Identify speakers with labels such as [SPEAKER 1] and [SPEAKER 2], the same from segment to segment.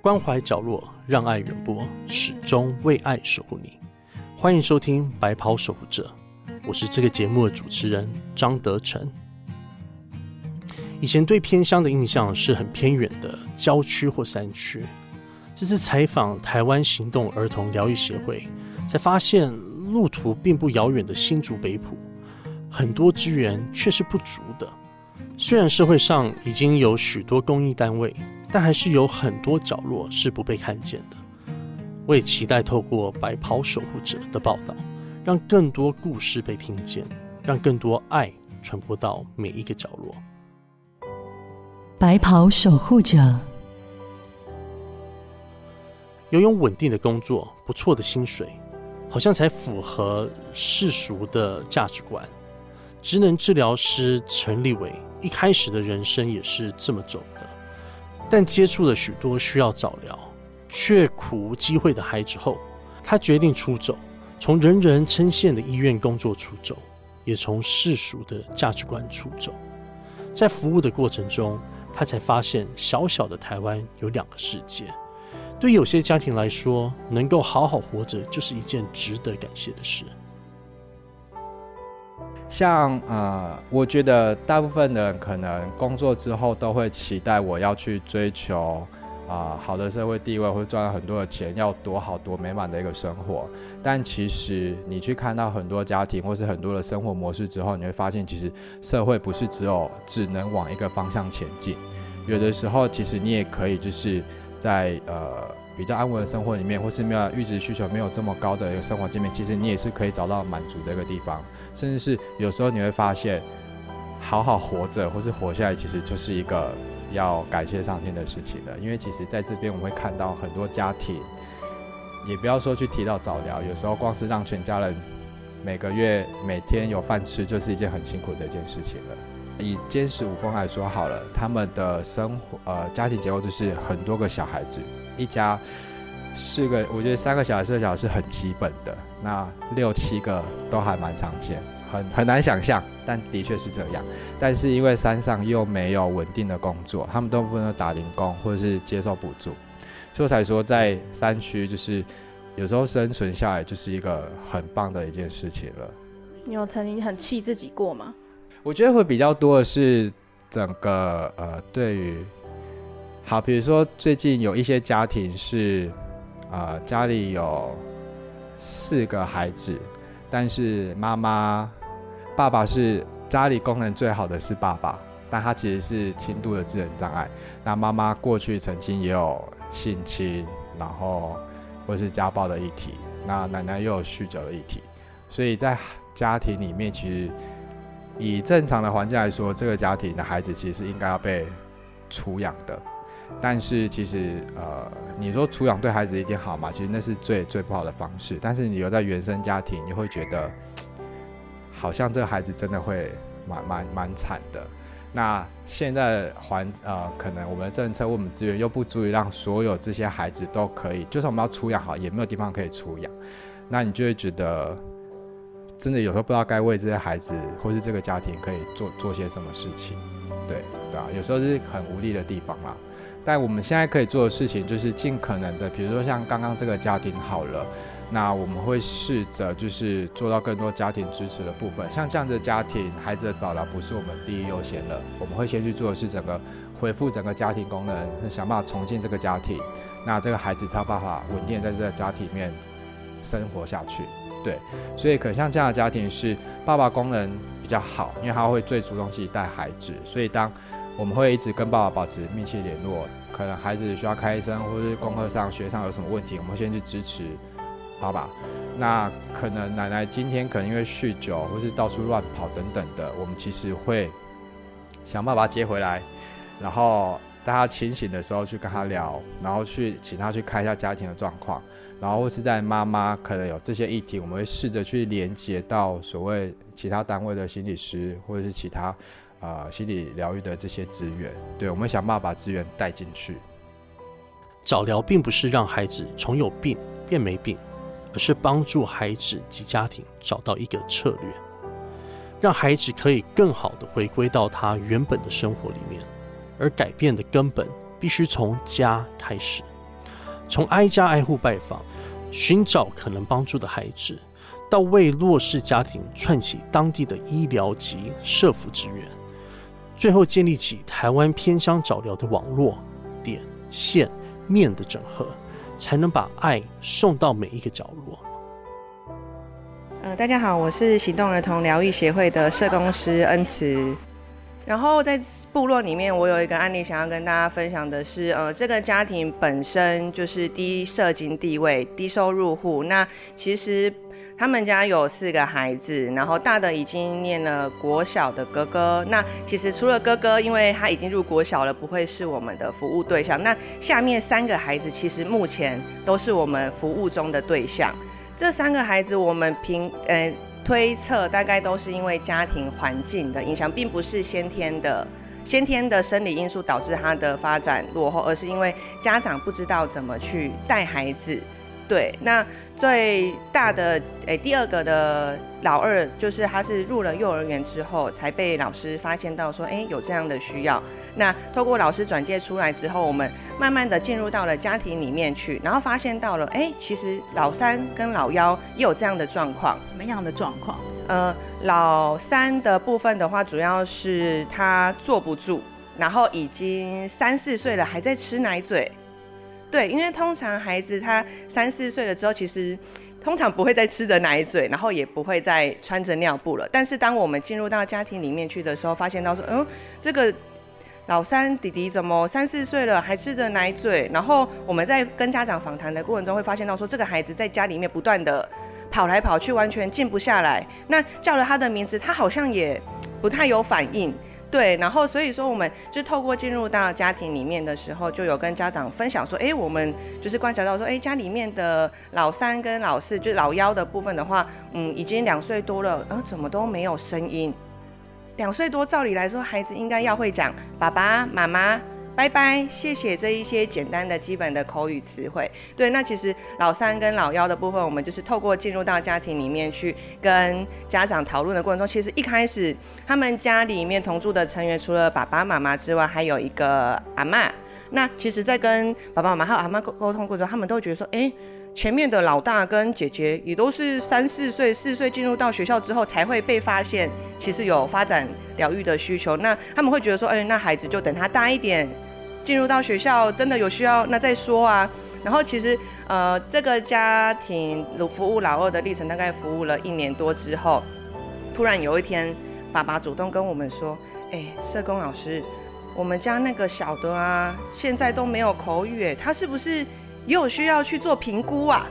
[SPEAKER 1] 关怀角落，让爱远播，始终为爱守护你。欢迎收听《白袍守护者》，我是这个节目的主持人张德成。以前对偏乡的印象是很偏远的郊区或山区，这次采访台湾行动儿童疗愈协会，才发现路途并不遥远的新竹北埔，很多资源却是不足的。虽然社会上已经有许多公益单位，但还是有很多角落是不被看见的。我也期待透过白袍守护者的报道，让更多故事被听见，让更多爱传播到每一个角落。
[SPEAKER 2] 白袍守护者，
[SPEAKER 1] 拥有稳定的工作、不错的薪水，好像才符合世俗的价值观。职能治疗师陈立伟。一开始的人生也是这么走的，但接触了许多需要早疗却苦无机会的孩子后，他决定出走，从人人称羡的医院工作出走，也从世俗的价值观出走。在服务的过程中，他才发现小小的台湾有两个世界。对有些家庭来说，能够好好活着就是一件值得感谢的事。
[SPEAKER 3] 像呃，我觉得大部分的人可能工作之后都会期待我要去追求啊好的社会地位，或者赚很多的钱，要多好多美满的一个生活。但其实你去看到很多家庭或是很多的生活模式之后，你会发现其实社会不是只有只能往一个方向前进，有的时候其实你也可以就是在呃。比较安稳的生活里面，或是没有预值需求没有这么高的一个生活界面，其实你也是可以找到满足的一个地方。甚至是有时候你会发现，好好活着或是活下来，其实就是一个要感谢上天的事情的。因为其实在这边我们会看到很多家庭，也不要说去提到早疗，有时候光是让全家人每个月每天有饭吃，就是一件很辛苦的一件事情了。以坚实五峰来说好了，他们的生活呃家庭结构就是很多个小孩子。一家四个，我觉得三个小孩、四个小孩是很基本的。那六七个都还蛮常见，很很难想象，但的确是这样。但是因为山上又没有稳定的工作，他们都不能打零工或者是接受补助，所以才说在山区就是有时候生存下来就是一个很棒的一件事情了。
[SPEAKER 4] 你有曾经很气自己过吗？
[SPEAKER 3] 我觉得会比较多的是整个呃对于。好，比如说最近有一些家庭是，呃，家里有四个孩子，但是妈妈、爸爸是家里功能最好的是爸爸，但他其实是轻度的智能障碍。那妈妈过去曾经也有性侵，然后或是家暴的议题，那奶奶又有酗酒的议题，所以在家庭里面，其实以正常的环境来说，这个家庭的孩子其实是应该要被抚养的。但是其实，呃，你说抚养对孩子一定好嘛？其实那是最最不好的方式。但是你留在原生家庭，你会觉得好像这个孩子真的会蛮蛮蛮惨的。那现在环呃，可能我们的政策、我们资源又不足以让所有这些孩子都可以，就算我们要抚养好，也没有地方可以抚养。那你就会觉得，真的有时候不知道该为这些孩子或是这个家庭可以做做些什么事情。对对啊，有时候是很无力的地方啦。但我们现在可以做的事情，就是尽可能的，比如说像刚刚这个家庭好了，那我们会试着就是做到更多家庭支持的部分。像这样的家庭，孩子的早疗不是我们第一优先了，我们会先去做的是整个恢复整个家庭功能，想办法重建这个家庭，那这个孩子才有办法稳定在这个家庭里面生活下去。对，所以可像这样的家庭是爸爸功能比较好，因为他会最主动自己带孩子，所以当我们会一直跟爸爸保持密切联络，可能孩子需要开声，或是功课上、学上有什么问题，我们先去支持爸爸。那可能奶奶今天可能因为酗酒，或是到处乱跑等等的，我们其实会想办法接回来，然后在他清醒的时候去跟他聊，然后去请他去看一下家庭的状况，然后或是在妈妈可能有这些议题，我们会试着去连接到所谓其他单位的心理师，或者是其他。啊，心理疗愈的这些资源，对我们想办法把资源带进去。
[SPEAKER 1] 早疗并不是让孩子从有病变没病，而是帮助孩子及家庭找到一个策略，让孩子可以更好的回归到他原本的生活里面。而改变的根本必须从家开始。从挨家挨户拜访，寻找可能帮助的孩子，到为弱势家庭串起当地的医疗及社福资源，最后建立起台湾偏乡早疗的网络点线面的整合，才能把爱送到每一个角落。
[SPEAKER 2] 呃，大家好，我是行动儿童疗愈协会的社工师恩慈。然后在部落里面，我有一个案例想要跟大家分享的是，呃，这个家庭本身就是低社经地位、低收入户。那其实他们家有四个孩子，然后大的已经念了国小的哥哥。那其实除了哥哥，因为他已经入国小了，不会是我们的服务对象。那下面三个孩子其实目前都是我们服务中的对象。这三个孩子，我们平呃。推测大概都是因为家庭环境的影响，并不是先天的先天的生理因素导致他的发展落后，而是因为家长不知道怎么去带孩子。对，那最大的诶，第二个的老二就是他是入了幼儿园之后才被老师发现到说，哎，有这样的需要。那透过老师转介出来之后，我们慢慢的进入到了家庭里面去，然后发现到了，哎，其实老三跟老幺也有这样的状况。
[SPEAKER 5] 什么样的状况？
[SPEAKER 2] 呃，老三的部分的话，主要是他坐不住，然后已经三四岁了，还在吃奶嘴。对，因为通常孩子他三四岁了之后，其实通常不会再吃着奶嘴，然后也不会再穿着尿布了。但是当我们进入到家庭里面去的时候，发现到说，嗯，这个。老三弟弟怎么三四岁了还吃着奶嘴？然后我们在跟家长访谈的过程中会发现到说，这个孩子在家里面不断的跑来跑去，完全静不下来。那叫了他的名字，他好像也不太有反应。对，然后所以说我们就透过进入到家庭里面的时候，就有跟家长分享说，哎，我们就是观察到说，哎，家里面的老三跟老四，就老幺的部分的话，嗯，已经两岁多了，然呃，怎么都没有声音。两岁多，照理来说，孩子应该要会讲爸爸妈妈、拜拜、谢谢这一些简单的基本的口语词汇。对，那其实老三跟老幺的部分，我们就是透过进入到家庭里面去跟家长讨论的过程中，其实一开始他们家里面同住的成员，除了爸爸妈妈之外，还有一个阿妈。那其实，在跟爸爸妈妈还有阿妈沟沟通过程中，他们都会觉得说，哎。前面的老大跟姐姐也都是三四岁、四岁进入到学校之后才会被发现，其实有发展疗愈的需求。那他们会觉得说，哎，那孩子就等他大一点，进入到学校真的有需要，那再说啊。然后其实，呃，这个家庭服务老二的历程大概服务了一年多之后，突然有一天，爸爸主动跟我们说，哎，社工老师，我们家那个小的啊，现在都没有口语，他是不是？也有需要去做评估啊，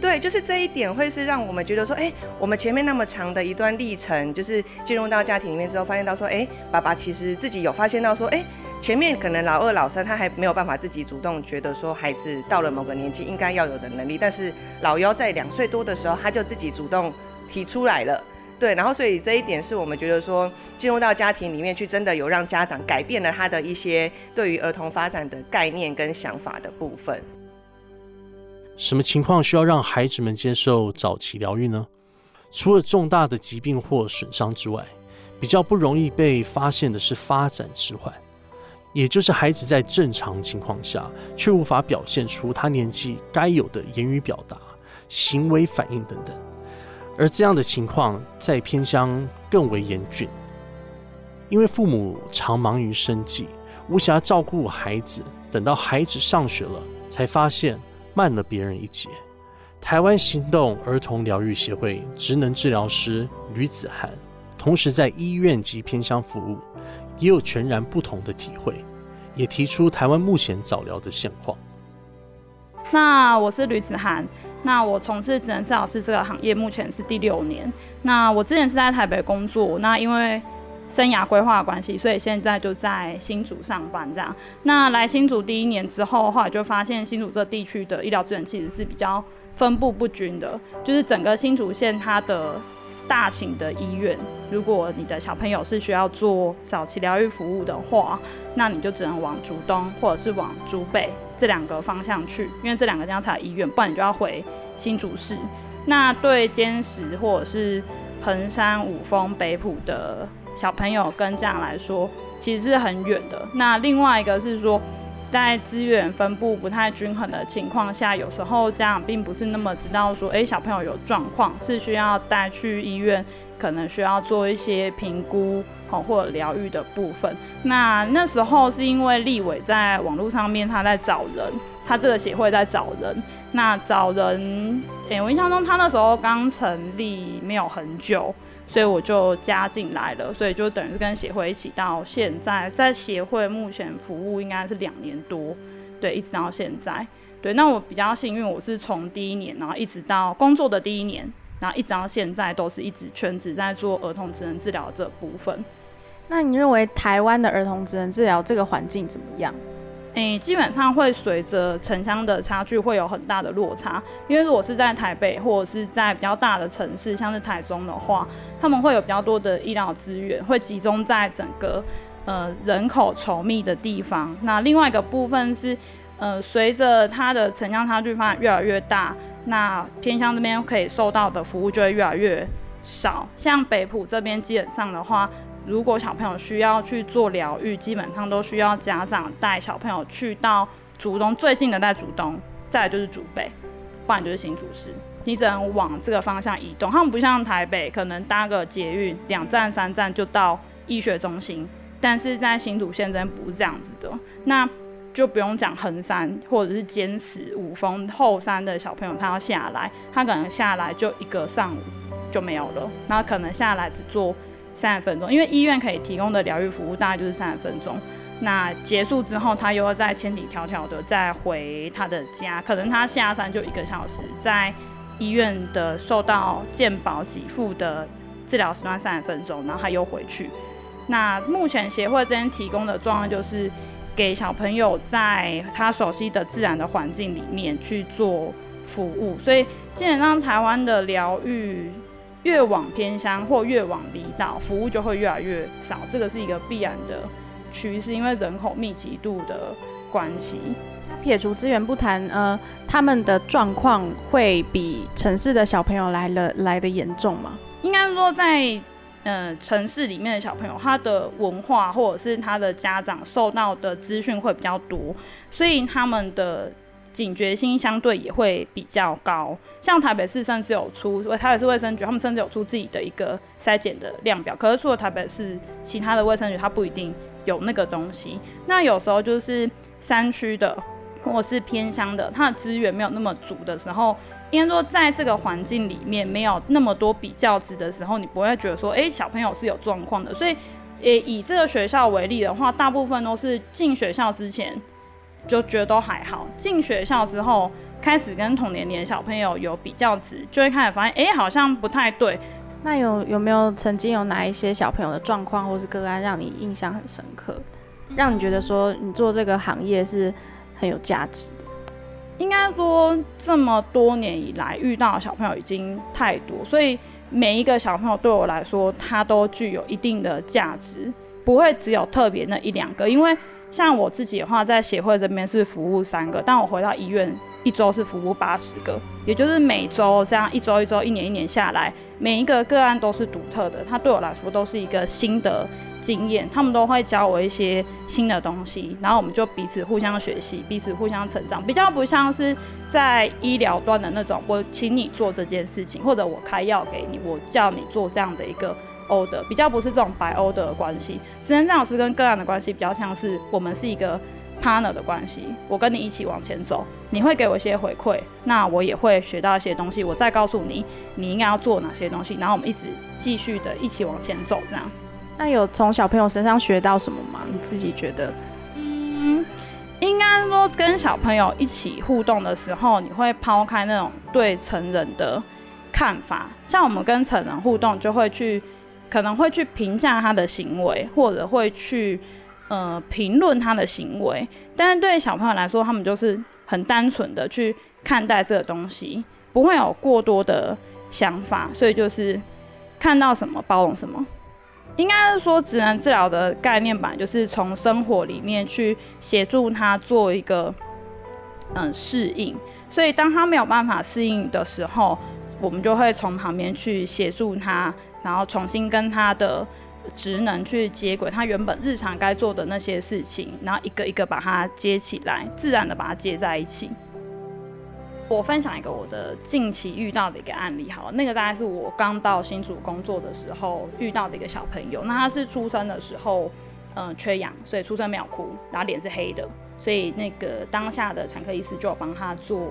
[SPEAKER 2] 对，就是这一点会是让我们觉得说，哎，我们前面那么长的一段历程，就是进入到家庭里面之后，发现到说，哎，爸爸其实自己有发现到说，哎，前面可能老二、老三他还没有办法自己主动觉得说，孩子到了某个年纪应该要有的能力，但是老幺在两岁多的时候，他就自己主动提出来了，对，然后所以这一点是我们觉得说，进入到家庭里面去，真的有让家长改变了他的一些对于儿童发展的概念跟想法的部分。
[SPEAKER 1] 什么情况需要让孩子们接受早期疗愈呢？除了重大的疾病或损伤之外，比较不容易被发现的是发展迟缓，也就是孩子在正常情况下却无法表现出他年纪该有的言语表达、行为反应等等。而这样的情况在偏乡更为严峻，因为父母常忙于生计，无暇照顾孩子，等到孩子上学了，才发现。慢了别人一截。台湾行动儿童疗愈协会职能治疗师吕子涵，同时在医院及偏乡服务，也有全然不同的体会，也提出台湾目前早疗的现况。
[SPEAKER 6] 那我是吕子涵，那我从事职能治疗师这个行业目前是第六年。那我之前是在台北工作，那因为生涯规划的关系，所以现在就在新竹上班这样。那来新竹第一年之后，后来就发现新竹这地区的医疗资源其实是比较分布不均的。就是整个新竹县它的大型的医院，如果你的小朋友是需要做早期疗愈服务的话，那你就只能往竹东或者是往竹北这两个方向去，因为这两个地方才医院，不然你就要回新竹市。那对坚石或者是衡山、五峰、北埔的。小朋友跟家长来说，其实是很远的。那另外一个是说，在资源分布不太均衡的情况下，有时候家长并不是那么知道说，诶，小朋友有状况是需要带去医院，可能需要做一些评估哦或者疗愈的部分。那那时候是因为立伟在网络上面他在找人，他这个协会在找人，那找人，诶，我印象中他那时候刚成立没有很久。所以我就加进来了，所以就等于跟协会一起到现在，在协会目前服务应该是两年多，对，一直到现在，对。那我比较幸运，我是从第一年，然后一直到工作的第一年，然后一直到现在都是一直全职在做儿童职能治疗这部分。
[SPEAKER 4] 那你认为台湾的儿童职能治疗这个环境怎么样？
[SPEAKER 6] 诶，基本上会随着城乡的差距会有很大的落差，因为如果是在台北或者是在比较大的城市，像是台中的话，他们会有比较多的医疗资源，会集中在整个呃人口稠密的地方。那另外一个部分是，呃，随着它的城乡差距发展越来越大，那偏乡这边可以受到的服务就会越来越少。像北埔这边基本上的话。如果小朋友需要去做疗愈，基本上都需要家长带小朋友去到主东最近的在主东，再来就是主北，不然就是新竹市。你只能往这个方向移动。他们不像台北，可能搭个捷运两站三站就到医学中心，但是在新竹县真不是这样子的。那就不用讲横山或者是尖石、五峰后山的小朋友，他要下来，他可能下来就一个上午就没有了，那可能下来只做。三十分钟，因为医院可以提供的疗愈服务大概就是三十分钟。那结束之后，他又要再千里迢迢的再回他的家，可能他下山就一个小时，在医院的受到健保给付的治疗时段三十分钟，然后他又回去。那目前协会这边提供的状况就是给小朋友在他熟悉的自然的环境里面去做服务，所以基本上台湾的疗愈。越往偏乡或越往离岛，服务就会越来越少，这个是一个必然的趋势，因为人口密集度的关系。
[SPEAKER 4] 撇除资源不谈，呃，他们的状况会比城市的小朋友来了来的严重吗？
[SPEAKER 6] 应该说，在呃城市里面的小朋友，他的文化或者是他的家长受到的资讯会比较多，所以他们的。警觉心相对也会比较高，像台北市甚至有出，台北市卫生局他们甚至有出自己的一个筛检的量表。可是除了台北市，其他的卫生局它不一定有那个东西。那有时候就是山区的或是偏乡的，它的资源没有那么足的时候，应该说在这个环境里面没有那么多比较值的时候，你不会觉得说，哎，小朋友是有状况的。所以，诶，以这个学校为例的话，大部分都是进学校之前。就觉得都还好，进学校之后开始跟同年龄的小朋友有比较值，就会开始发现，哎，好像不太对。
[SPEAKER 4] 那有有没有曾经有哪一些小朋友的状况或是个案让你印象很深刻，让你觉得说你做这个行业是很有价值？
[SPEAKER 6] 应该说这么多年以来遇到的小朋友已经太多，所以每一个小朋友对我来说，他都具有一定的价值，不会只有特别那一两个，因为。像我自己的话，在协会这边是服务三个，但我回到医院一周是服务八十个，也就是每周这样一周一周、一年一年下来，每一个个案都是独特的，它对我来说都是一个新的经验，他们都会教我一些新的东西，然后我们就彼此互相学习，彼此互相成长，比较不像是在医疗端的那种，我请你做这件事情，或者我开药给你，我叫你做这样的一个。欧的比较不是这种白欧的关系，职能治疗师跟个案的关系比较像是我们是一个 partner 的关系，我跟你一起往前走，你会给我一些回馈，那我也会学到一些东西，我再告诉你你应该要做哪些东西，然后我们一直继续的一起往前走，这样。
[SPEAKER 4] 那有从小朋友身上学到什么吗？你自己觉得？
[SPEAKER 6] 嗯，应该说跟小朋友一起互动的时候，你会抛开那种对成人的看法，像我们跟成人互动就会去。可能会去评价他的行为，或者会去呃评论他的行为，但是对小朋友来说，他们就是很单纯的去看待这个东西，不会有过多的想法，所以就是看到什么包容什么。应该是说，职能治疗的概念吧就是从生活里面去协助他做一个嗯适应，所以当他没有办法适应的时候，我们就会从旁边去协助他。然后重新跟他的职能去接轨他原本日常该做的那些事情，然后一个一个把它接起来，自然的把它接在一起。我分享一个我的近期遇到的一个案例，好，那个大概是我刚到新竹工作的时候遇到的一个小朋友。那他是出生的时候，嗯，缺氧，所以出生没有哭，然后脸是黑的，所以那个当下的产科医师就帮他做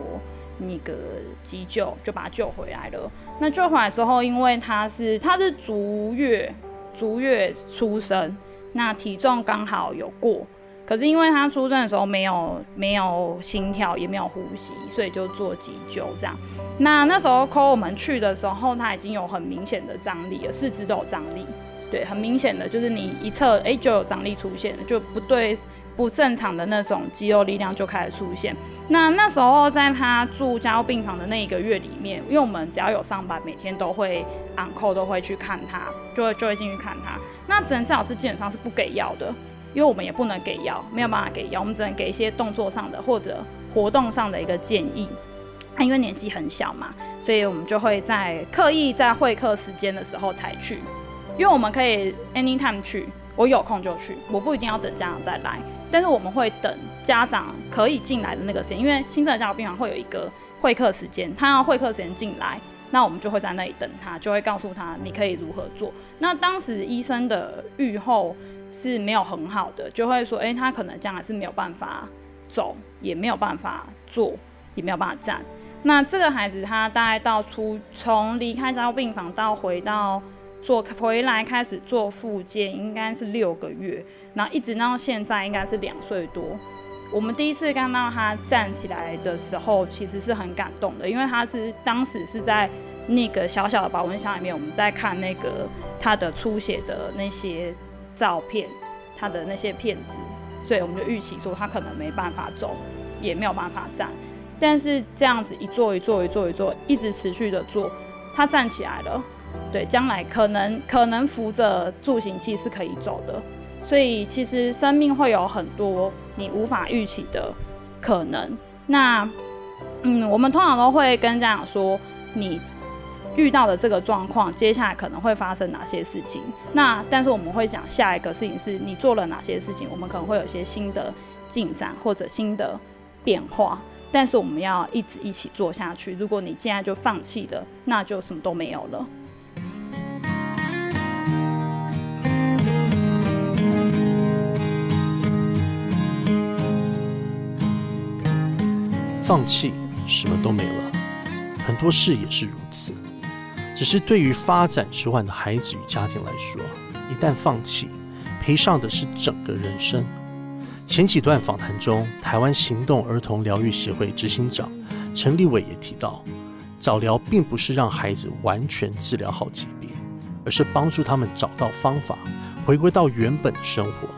[SPEAKER 6] 那个急救，就把他救回来了。那救回来之后，因为他是他是足月足月出生，那体重刚好有过。可是因为他出生的时候没有没有心跳也没有呼吸，所以就做急救这样。那那时候 call 我们去的时候，他已经有很明显的张力了，四肢都有张力，对，很明显的就是你一测，哎，就有张力出现了，就不对不正常的那种肌肉力量就开始出现。那那时候在他住加护病房的那一个月里面，因为我们只要有上班，每天都会 on call 都会去看他，就会就会进去看他。那诊治老师基本上是不给药的。因为我们也不能给药，没有办法给药，我们只能给一些动作上的或者活动上的一个建议。他因为年纪很小嘛，所以我们就会在刻意在会客时间的时候才去，因为我们可以 anytime 去，我有空就去，我不一定要等家长再来，但是我们会等家长可以进来的那个时间，因为新生儿家长病房会有一个会客时间，他要会客时间进来，那我们就会在那里等他，就会告诉他你可以如何做。那当时医生的预后。是没有很好的，就会说，哎，他可能将来是没有办法走，也没有办法坐，也没有办法站。那这个孩子他大概到出从离开家病房到回到做回来开始做复健，应该是六个月，然后一直到现在应该是两岁多。我们第一次看到他站起来的时候，其实是很感动的，因为他是当时是在那个小小的保温箱里面，我们在看那个他的出血的那些。照片，他的那些片子，所以我们就预期说他可能没办法走，也没有办法站。但是这样子一坐一坐一坐一坐，一直持续的坐，他站起来了。对，将来可能可能扶着助行器是可以走的。所以其实生命会有很多你无法预期的可能。那嗯，我们通常都会跟家长说你。遇到的这个状况，接下来可能会发生哪些事情？那但是我们会讲下一个事情是你做了哪些事情，我们可能会有一些新的进展或者新的变化。但是我们要一直一起做下去。如果你现在就放弃了，那就什么都没有了。
[SPEAKER 1] 放弃什么都没了，很多事也是如此。只是对于发展迟缓的孩子与家庭来说，一旦放弃，赔上的是整个人生。前几段访谈中，台湾行动儿童疗愈协会执行长陈立伟也提到，早疗并不是让孩子完全治疗好疾病，而是帮助他们找到方法，回归到原本的生活。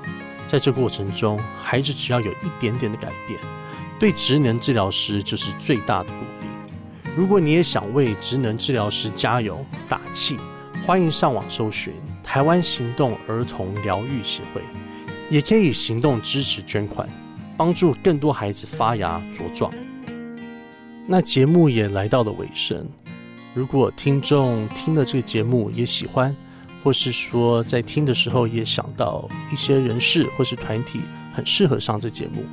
[SPEAKER 1] 在这过程中，孩子只要有一点点的改变，对职能治疗师就是最大的鼓励。如果你也想为职能治疗师加油打气，欢迎上网搜寻台湾行动儿童疗愈协会，也可以行动支持捐款，帮助更多孩子发芽茁壮。那节目也来到了尾声，如果听众听了这个节目也喜欢，或是说在听的时候也想到一些人士或是团体很适合上这节目，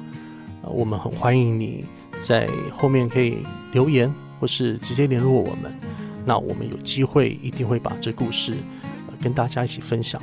[SPEAKER 1] 我们很欢迎你在后面可以留言。或是直接联络我们，那我们有机会一定会把这故事跟大家一起分享。